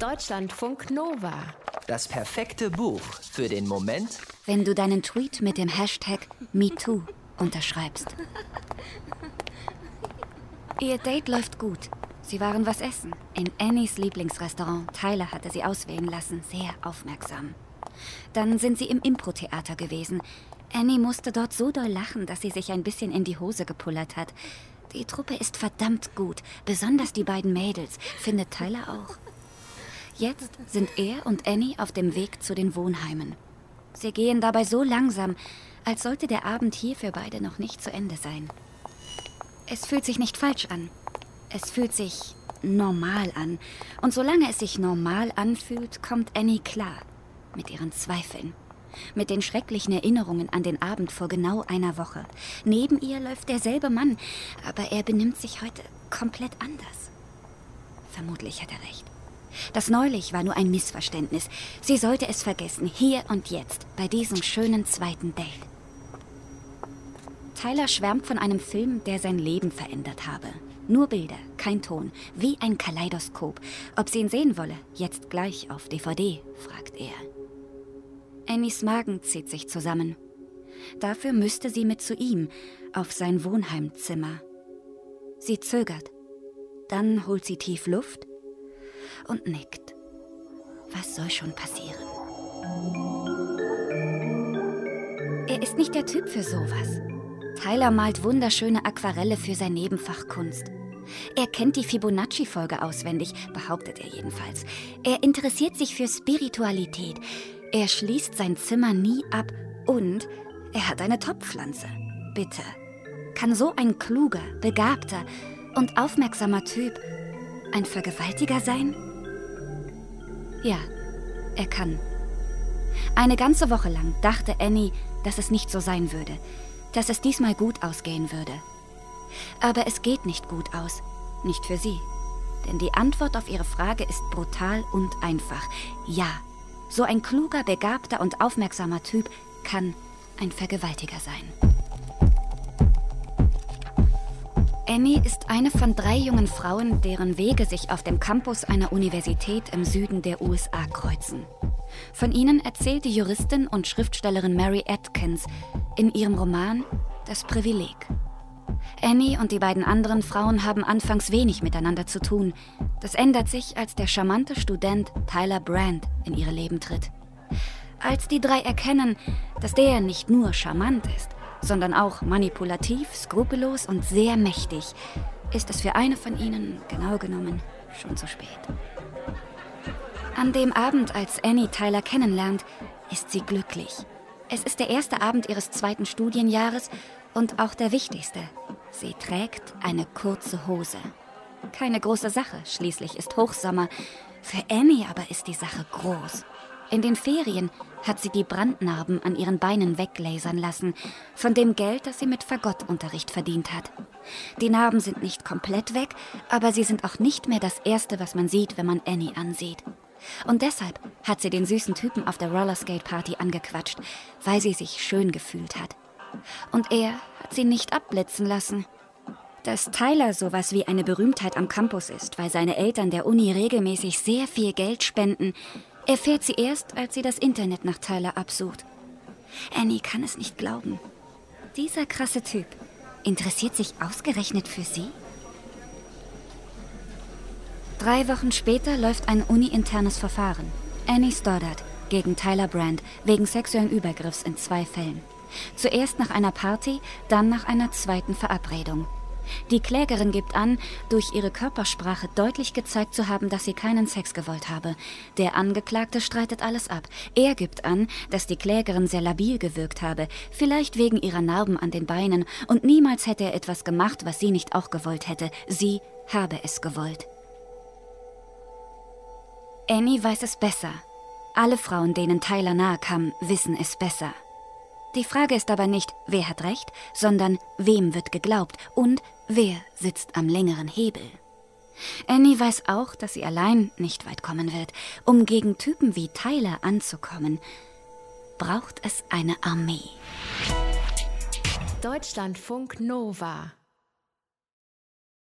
Deutschlandfunk Nova. Das perfekte Buch für den Moment, wenn du deinen Tweet mit dem Hashtag MeToo unterschreibst. Ihr Date läuft gut. Sie waren was essen. In Annies Lieblingsrestaurant. Tyler hatte sie auswählen lassen. Sehr aufmerksam. Dann sind sie im Impro-Theater gewesen. Annie musste dort so doll lachen, dass sie sich ein bisschen in die Hose gepullert hat. Die Truppe ist verdammt gut, besonders die beiden Mädels, findet Tyler auch. Jetzt sind er und Annie auf dem Weg zu den Wohnheimen. Sie gehen dabei so langsam, als sollte der Abend hier für beide noch nicht zu Ende sein. Es fühlt sich nicht falsch an. Es fühlt sich normal an. Und solange es sich normal anfühlt, kommt Annie klar mit ihren Zweifeln mit den schrecklichen Erinnerungen an den Abend vor genau einer Woche. Neben ihr läuft derselbe Mann, aber er benimmt sich heute komplett anders. Vermutlich hat er recht. Das neulich war nur ein Missverständnis. Sie sollte es vergessen, hier und jetzt, bei diesem schönen zweiten Date. Tyler schwärmt von einem Film, der sein Leben verändert habe. Nur Bilder, kein Ton, wie ein Kaleidoskop. Ob sie ihn sehen wolle, jetzt gleich auf DVD, fragt er. Annies Magen zieht sich zusammen. Dafür müsste sie mit zu ihm auf sein Wohnheimzimmer. Sie zögert. Dann holt sie tief Luft und nickt. Was soll schon passieren? Er ist nicht der Typ für sowas. Tyler malt wunderschöne Aquarelle für sein Nebenfach Kunst. Er kennt die Fibonacci-Folge auswendig, behauptet er jedenfalls. Er interessiert sich für Spiritualität, er schließt sein Zimmer nie ab und er hat eine Topfpflanze. Bitte. Kann so ein kluger, begabter und aufmerksamer Typ ein Vergewaltiger sein? Ja, er kann. Eine ganze Woche lang dachte Annie, dass es nicht so sein würde, dass es diesmal gut ausgehen würde. Aber es geht nicht gut aus, nicht für sie. Denn die Antwort auf ihre Frage ist brutal und einfach. Ja, so ein kluger, begabter und aufmerksamer Typ kann ein Vergewaltiger sein. Annie ist eine von drei jungen Frauen, deren Wege sich auf dem Campus einer Universität im Süden der USA kreuzen. Von ihnen erzählt die Juristin und Schriftstellerin Mary Atkins in ihrem Roman Das Privileg. Annie und die beiden anderen Frauen haben anfangs wenig miteinander zu tun. Das ändert sich, als der charmante Student Tyler Brand in ihre Leben tritt. Als die drei erkennen, dass der nicht nur charmant ist, sondern auch manipulativ, skrupellos und sehr mächtig, ist es für eine von ihnen, genau genommen, schon zu spät. An dem Abend, als Annie Tyler kennenlernt, ist sie glücklich. Es ist der erste Abend ihres zweiten Studienjahres und auch der wichtigste. Sie trägt eine kurze Hose. Keine große Sache, schließlich ist Hochsommer. Für Annie aber ist die Sache groß. In den Ferien hat sie die Brandnarben an ihren Beinen weglasern lassen, von dem Geld, das sie mit Fagottunterricht verdient hat. Die Narben sind nicht komplett weg, aber sie sind auch nicht mehr das Erste, was man sieht, wenn man Annie ansieht. Und deshalb hat sie den süßen Typen auf der Rollerskate-Party angequatscht, weil sie sich schön gefühlt hat. Und er hat sie nicht abblitzen lassen. Dass Tyler sowas wie eine Berühmtheit am Campus ist, weil seine Eltern der Uni regelmäßig sehr viel Geld spenden, erfährt sie erst, als sie das Internet nach Tyler absucht. Annie kann es nicht glauben. Dieser krasse Typ interessiert sich ausgerechnet für sie? Drei Wochen später läuft ein uni-internes Verfahren. Annie Stoddard gegen Tyler Brand wegen sexuellen Übergriffs in zwei Fällen. Zuerst nach einer Party, dann nach einer zweiten Verabredung. Die Klägerin gibt an, durch ihre Körpersprache deutlich gezeigt zu haben, dass sie keinen Sex gewollt habe. Der Angeklagte streitet alles ab. Er gibt an, dass die Klägerin sehr labil gewirkt habe, vielleicht wegen ihrer Narben an den Beinen, und niemals hätte er etwas gemacht, was sie nicht auch gewollt hätte. Sie habe es gewollt. Annie weiß es besser. Alle Frauen, denen Tyler nahe kam, wissen es besser. Die Frage ist aber nicht, wer hat recht, sondern wem wird geglaubt und wer sitzt am längeren Hebel. Annie weiß auch, dass sie allein nicht weit kommen wird. Um gegen Typen wie Tyler anzukommen, braucht es eine Armee. Deutschlandfunk Nova